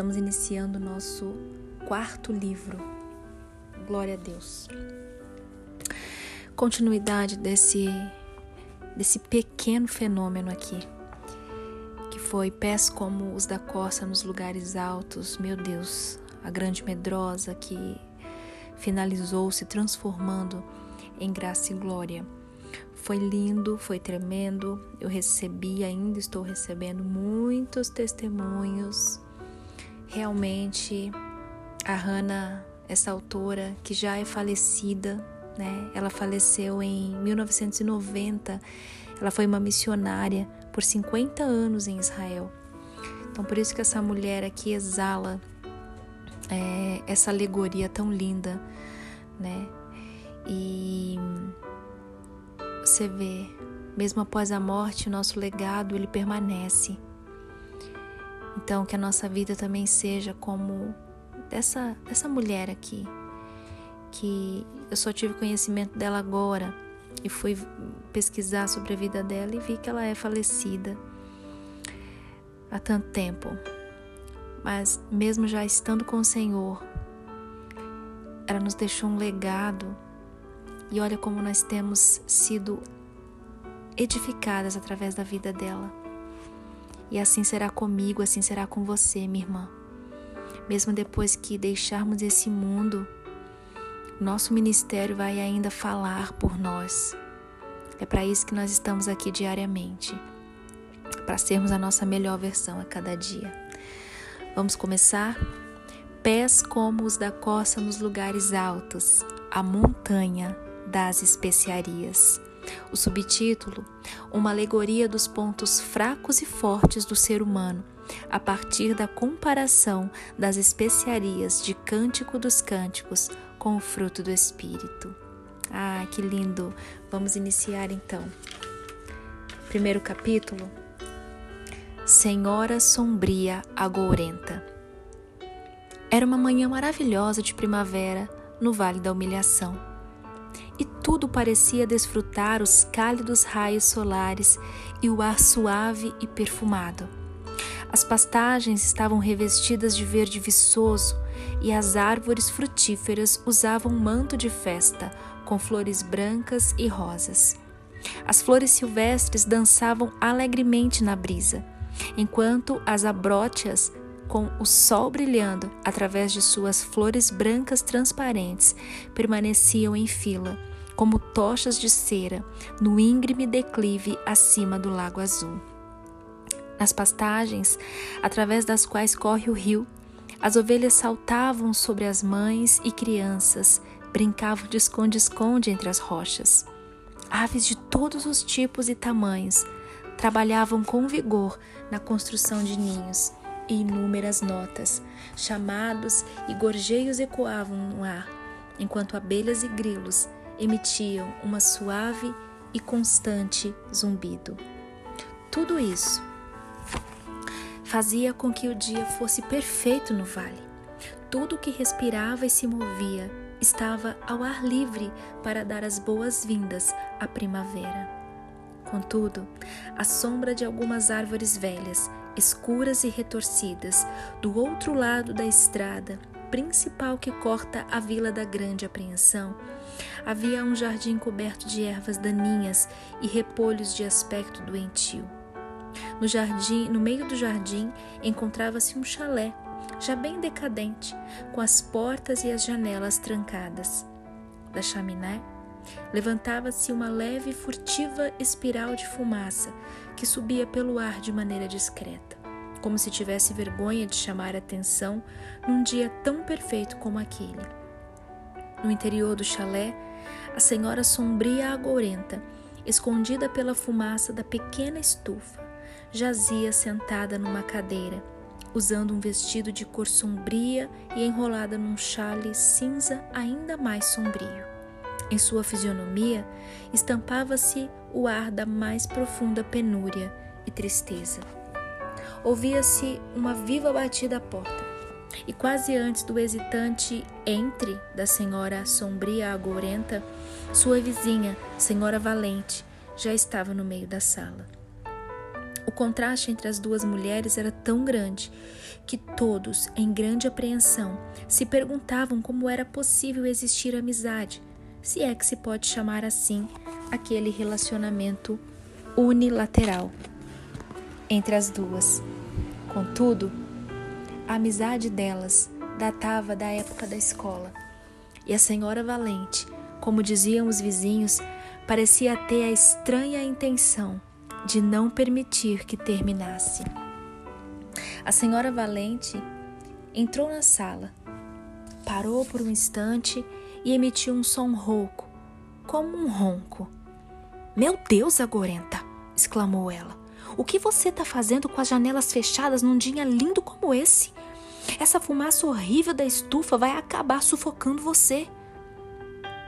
Estamos iniciando o nosso quarto livro. Glória a Deus. Continuidade desse desse pequeno fenômeno aqui, que foi pés como os da costa nos lugares altos. Meu Deus, a grande medrosa que finalizou se transformando em graça e glória. Foi lindo, foi tremendo. Eu recebi, ainda estou recebendo muitos testemunhos. Realmente, a Hannah, essa autora que já é falecida, né? Ela faleceu em 1990. Ela foi uma missionária por 50 anos em Israel. Então, por isso que essa mulher aqui exala é, essa alegoria tão linda, né? E você vê, mesmo após a morte, o nosso legado ele permanece. Então, que a nossa vida também seja como dessa, dessa mulher aqui, que eu só tive conhecimento dela agora e fui pesquisar sobre a vida dela e vi que ela é falecida há tanto tempo. Mas, mesmo já estando com o Senhor, ela nos deixou um legado e olha como nós temos sido edificadas através da vida dela. E assim será comigo, assim será com você, minha irmã. Mesmo depois que deixarmos esse mundo, nosso ministério vai ainda falar por nós. É para isso que nós estamos aqui diariamente para sermos a nossa melhor versão a cada dia. Vamos começar? Pés como os da costa nos lugares altos, a montanha das especiarias. O subtítulo: Uma alegoria dos pontos fracos e fortes do ser humano, a partir da comparação das especiarias de Cântico dos Cânticos com o fruto do Espírito. Ah, que lindo! Vamos iniciar então. Primeiro capítulo: Senhora Sombria Agourenta. Era uma manhã maravilhosa de primavera no Vale da Humilhação tudo parecia desfrutar os cálidos raios solares e o ar suave e perfumado. As pastagens estavam revestidas de verde viçoso e as árvores frutíferas usavam manto de festa com flores brancas e rosas. As flores silvestres dançavam alegremente na brisa, enquanto as abrótias, com o sol brilhando através de suas flores brancas transparentes, permaneciam em fila como tochas de cera no íngreme declive acima do Lago Azul. Nas pastagens, através das quais corre o rio, as ovelhas saltavam sobre as mães e crianças, brincavam de esconde-esconde entre as rochas. Aves de todos os tipos e tamanhos trabalhavam com vigor na construção de ninhos e inúmeras notas, chamados e gorjeios ecoavam no ar, enquanto abelhas e grilos emitiam uma suave e constante zumbido. Tudo isso fazia com que o dia fosse perfeito no vale. Tudo que respirava e se movia estava ao ar livre para dar as boas-vindas à primavera. Contudo, a sombra de algumas árvores velhas, escuras e retorcidas, do outro lado da estrada principal que corta a vila da Grande Apreensão, havia um jardim coberto de ervas daninhas e repolhos de aspecto doentio. No jardim, no meio do jardim, encontrava-se um chalé, já bem decadente, com as portas e as janelas trancadas. Da chaminé levantava-se uma leve e furtiva espiral de fumaça que subia pelo ar de maneira discreta, como se tivesse vergonha de chamar atenção num dia tão perfeito como aquele. No interior do chalé, a senhora sombria agourenta, escondida pela fumaça da pequena estufa, jazia sentada numa cadeira, usando um vestido de cor sombria e enrolada num chale cinza ainda mais sombrio. Em sua fisionomia estampava-se o ar da mais profunda penúria e tristeza. Ouvia-se uma viva batida à porta e quase antes do hesitante entre da senhora sombria agorenta, sua vizinha, senhora Valente, já estava no meio da sala. O contraste entre as duas mulheres era tão grande que todos, em grande apreensão, se perguntavam como era possível existir amizade, se é que se pode chamar assim aquele relacionamento unilateral entre as duas. Contudo, a amizade delas datava da época da escola. E a senhora Valente, como diziam os vizinhos, parecia ter a estranha intenção de não permitir que terminasse. A senhora Valente entrou na sala, parou por um instante e emitiu um som rouco, como um ronco. Meu Deus, Agorenta! exclamou ela. O que você está fazendo com as janelas fechadas num dia lindo como esse? Essa fumaça horrível da estufa vai acabar sufocando você.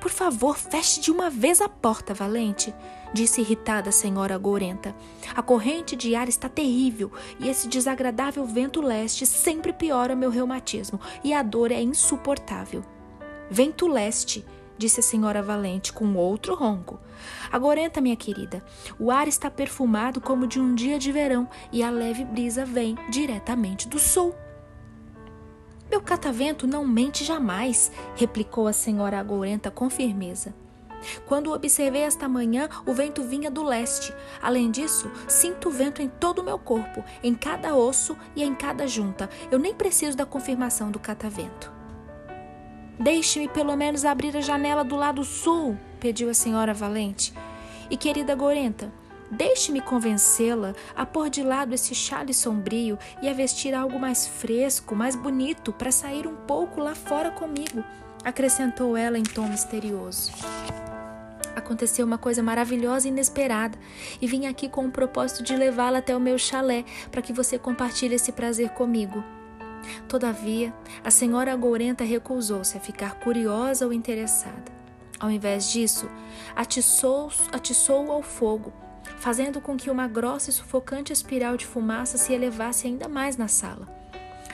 Por favor, feche de uma vez a porta, Valente, disse irritada a senhora Gorenta. A corrente de ar está terrível e esse desagradável vento leste sempre piora meu reumatismo e a dor é insuportável. Vento leste, disse a senhora Valente com outro ronco. Agorenta, minha querida, o ar está perfumado como de um dia de verão e a leve brisa vem diretamente do sul. Meu catavento não mente jamais, replicou a senhora Agorenta com firmeza. Quando observei esta manhã, o vento vinha do leste. Além disso, sinto o vento em todo o meu corpo, em cada osso e em cada junta. Eu nem preciso da confirmação do catavento. Deixe-me pelo menos abrir a janela do lado sul, pediu a senhora Valente. E querida Gorenta, Deixe-me convencê-la a pôr de lado esse chale sombrio e a vestir algo mais fresco, mais bonito, para sair um pouco lá fora comigo, acrescentou ela em tom misterioso. Aconteceu uma coisa maravilhosa e inesperada, e vim aqui com o propósito de levá-la até o meu chalé para que você compartilhe esse prazer comigo. Todavia, a senhora Gourenta recusou-se a ficar curiosa ou interessada. Ao invés disso, atiçou-o atiçou ao fogo fazendo com que uma grossa e sufocante espiral de fumaça se elevasse ainda mais na sala.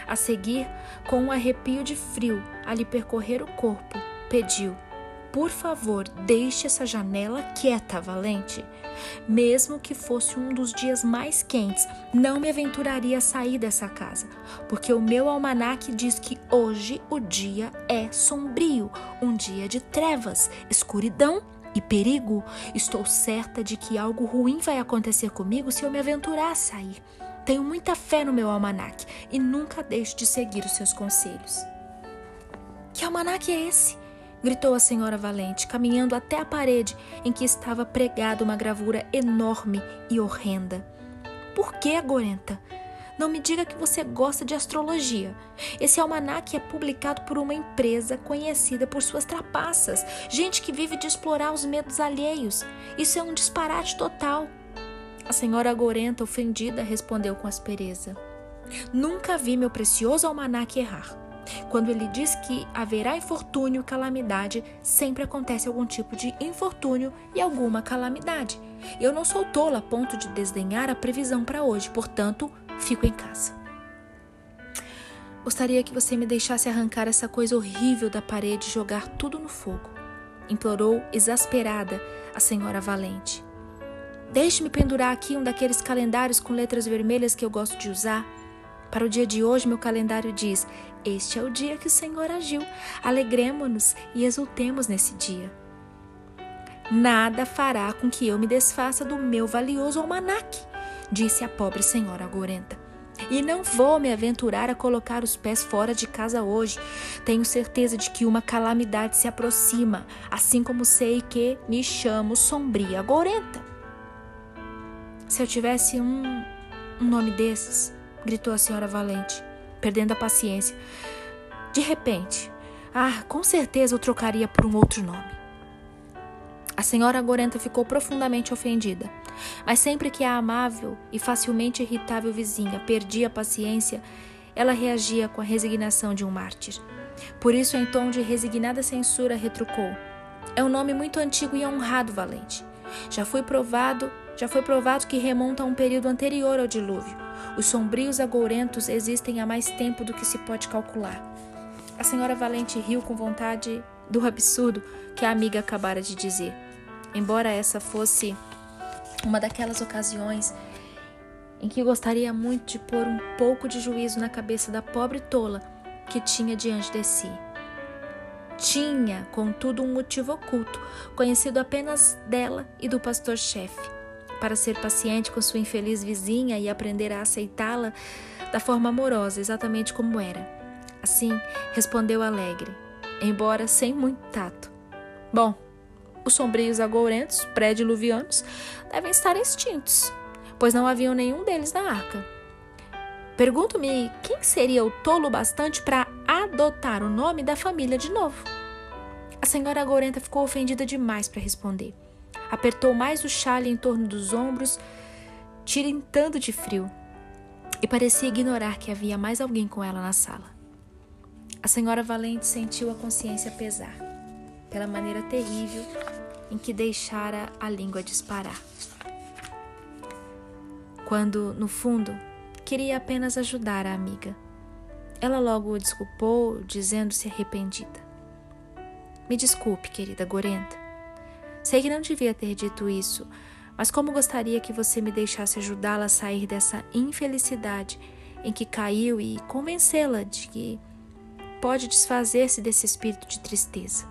A seguir, com um arrepio de frio a lhe percorrer o corpo, pediu: Por favor, deixe essa janela quieta, Valente. Mesmo que fosse um dos dias mais quentes, não me aventuraria a sair dessa casa, porque o meu almanaque diz que hoje o dia é sombrio, um dia de trevas, escuridão e perigo, estou certa de que algo ruim vai acontecer comigo se eu me aventurar a sair. Tenho muita fé no meu almanaque e nunca deixo de seguir os seus conselhos. Que almanaque é esse? Gritou a senhora Valente, caminhando até a parede em que estava pregada uma gravura enorme e horrenda. Por que, Gorenta? Não me diga que você gosta de astrologia. Esse almanaque é publicado por uma empresa conhecida por suas trapaças, gente que vive de explorar os medos alheios. Isso é um disparate total. A senhora Gorenta, ofendida, respondeu com aspereza: Nunca vi meu precioso almanaque errar. Quando ele diz que haverá infortúnio e calamidade, sempre acontece algum tipo de infortúnio e alguma calamidade. Eu não sou tola a ponto de desdenhar a previsão para hoje, portanto, fico em casa. Gostaria que você me deixasse arrancar essa coisa horrível da parede e jogar tudo no fogo, implorou exasperada a senhora Valente. Deixe-me pendurar aqui um daqueles calendários com letras vermelhas que eu gosto de usar. Para o dia de hoje, meu calendário diz: Este é o dia que o Senhor agiu. Alegremos-nos e exultemos nesse dia. Nada fará com que eu me desfaça do meu valioso almanaque, disse a pobre senhora Gorenta. E não vou me aventurar a colocar os pés fora de casa hoje. Tenho certeza de que uma calamidade se aproxima, assim como sei que me chamo Sombria Gorenta. Se eu tivesse um, um nome desses, gritou a senhora Valente, perdendo a paciência. De repente, ah, com certeza eu trocaria por um outro nome. A senhora Gorenta ficou profundamente ofendida. Mas sempre que a amável e facilmente irritável vizinha perdia a paciência, ela reagia com a resignação de um mártir. Por isso, em tom de resignada censura, retrucou: É um nome muito antigo e honrado, Valente. Já foi provado, já foi provado que remonta a um período anterior ao dilúvio. Os sombrios agourentos existem há mais tempo do que se pode calcular. A senhora Valente riu com vontade do absurdo que a amiga acabara de dizer. Embora essa fosse uma daquelas ocasiões em que gostaria muito de pôr um pouco de juízo na cabeça da pobre tola que tinha diante de si. Tinha, contudo, um motivo oculto, conhecido apenas dela e do pastor-chefe, para ser paciente com sua infeliz vizinha e aprender a aceitá-la da forma amorosa, exatamente como era. Assim, respondeu alegre, embora sem muito tato. Bom, os sombrios agourentos, pré-diluvianos, devem estar extintos, pois não haviam nenhum deles na arca. Pergunto-me quem seria o tolo bastante para adotar o nome da família de novo. A senhora agourenta ficou ofendida demais para responder. Apertou mais o chale em torno dos ombros, tirintando de frio, e parecia ignorar que havia mais alguém com ela na sala. A senhora Valente sentiu a consciência pesar pela maneira terrível em que deixara a língua disparar. Quando, no fundo, queria apenas ajudar a amiga. Ela logo o desculpou, dizendo-se arrependida. Me desculpe, querida Gorenta. Sei que não devia ter dito isso, mas como gostaria que você me deixasse ajudá-la a sair dessa infelicidade em que caiu e convencê-la de que pode desfazer-se desse espírito de tristeza.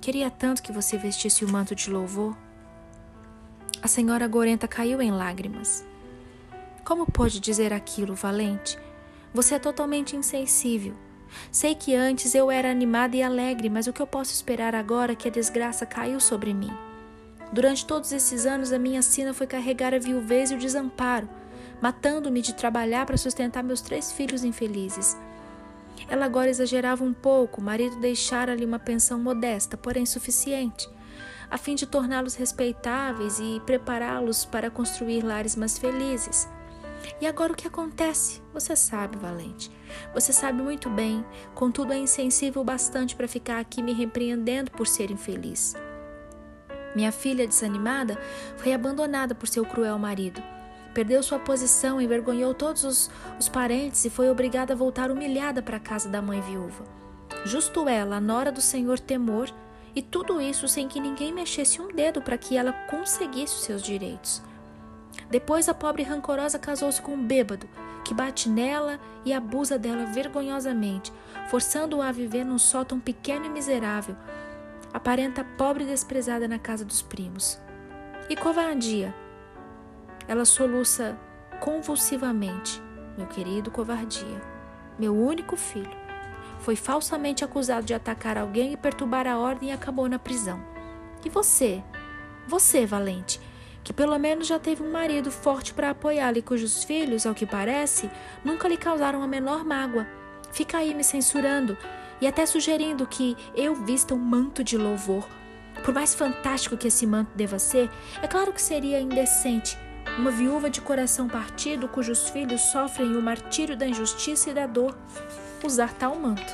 Queria tanto que você vestisse o manto de louvor. A senhora Gorenta caiu em lágrimas. Como pode dizer aquilo, Valente? Você é totalmente insensível. Sei que antes eu era animada e alegre, mas o que eu posso esperar agora que a desgraça caiu sobre mim? Durante todos esses anos, a minha sina foi carregar a viuvez e o desamparo, matando-me de trabalhar para sustentar meus três filhos infelizes. Ela agora exagerava um pouco, o marido deixara-lhe uma pensão modesta, porém suficiente, a fim de torná-los respeitáveis e prepará-los para construir lares mais felizes. E agora o que acontece? Você sabe, Valente. Você sabe muito bem, contudo é insensível bastante para ficar aqui me repreendendo por ser infeliz. Minha filha, desanimada, foi abandonada por seu cruel marido. Perdeu sua posição, envergonhou todos os, os parentes e foi obrigada a voltar humilhada para a casa da mãe viúva. Justo ela, a nora do senhor Temor, e tudo isso sem que ninguém mexesse um dedo para que ela conseguisse os seus direitos. Depois a pobre rancorosa casou-se com um bêbado, que bate nela e abusa dela vergonhosamente, forçando-a a viver num sótão pequeno e miserável. Aparenta pobre e desprezada na casa dos primos. E covardia. Ela soluça convulsivamente. Meu querido covardia, meu único filho, foi falsamente acusado de atacar alguém e perturbar a ordem e acabou na prisão. E você? Você, valente, que pelo menos já teve um marido forte para apoiá-la e cujos filhos, ao que parece, nunca lhe causaram a menor mágoa. Fica aí me censurando e até sugerindo que eu vista um manto de louvor. Por mais fantástico que esse manto deva ser, é claro que seria indecente uma viúva de coração partido cujos filhos sofrem o martírio da injustiça e da dor usar tal manto.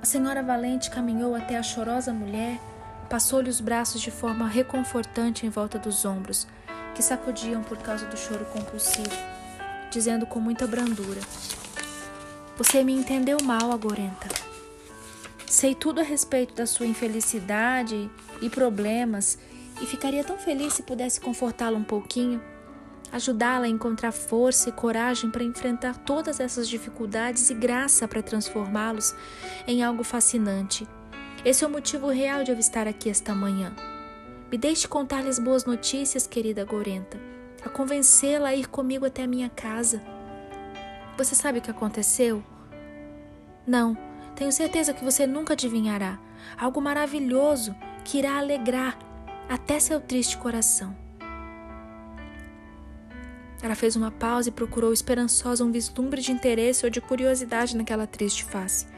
A senhora Valente caminhou até a chorosa mulher Passou-lhe os braços de forma reconfortante em volta dos ombros, que sacudiam por causa do choro compulsivo, dizendo com muita brandura: Você me entendeu mal, Agorenta. Sei tudo a respeito da sua infelicidade e problemas e ficaria tão feliz se pudesse confortá-la um pouquinho, ajudá-la a encontrar força e coragem para enfrentar todas essas dificuldades e graça para transformá-los em algo fascinante esse é o motivo real de eu estar aqui esta manhã. Me deixe contar-lhes boas notícias, querida Gorenta, a convencê-la a ir comigo até a minha casa. Você sabe o que aconteceu? Não, tenho certeza que você nunca adivinhará. Algo maravilhoso que irá alegrar até seu triste coração. Ela fez uma pausa e procurou esperançosa um vislumbre de interesse ou de curiosidade naquela triste face.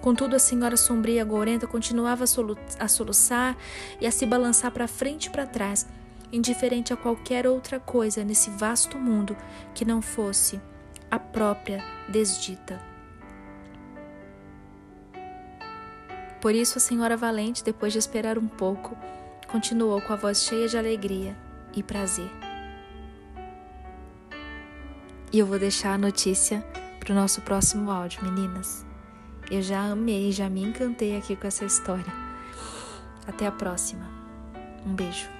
Contudo, a senhora sombria gorenta continuava a soluçar e a se balançar para frente e para trás, indiferente a qualquer outra coisa nesse vasto mundo que não fosse a própria desdita. Por isso, a senhora Valente, depois de esperar um pouco, continuou com a voz cheia de alegria e prazer. E eu vou deixar a notícia para o nosso próximo áudio, meninas. Eu já amei, já me encantei aqui com essa história. Até a próxima. Um beijo.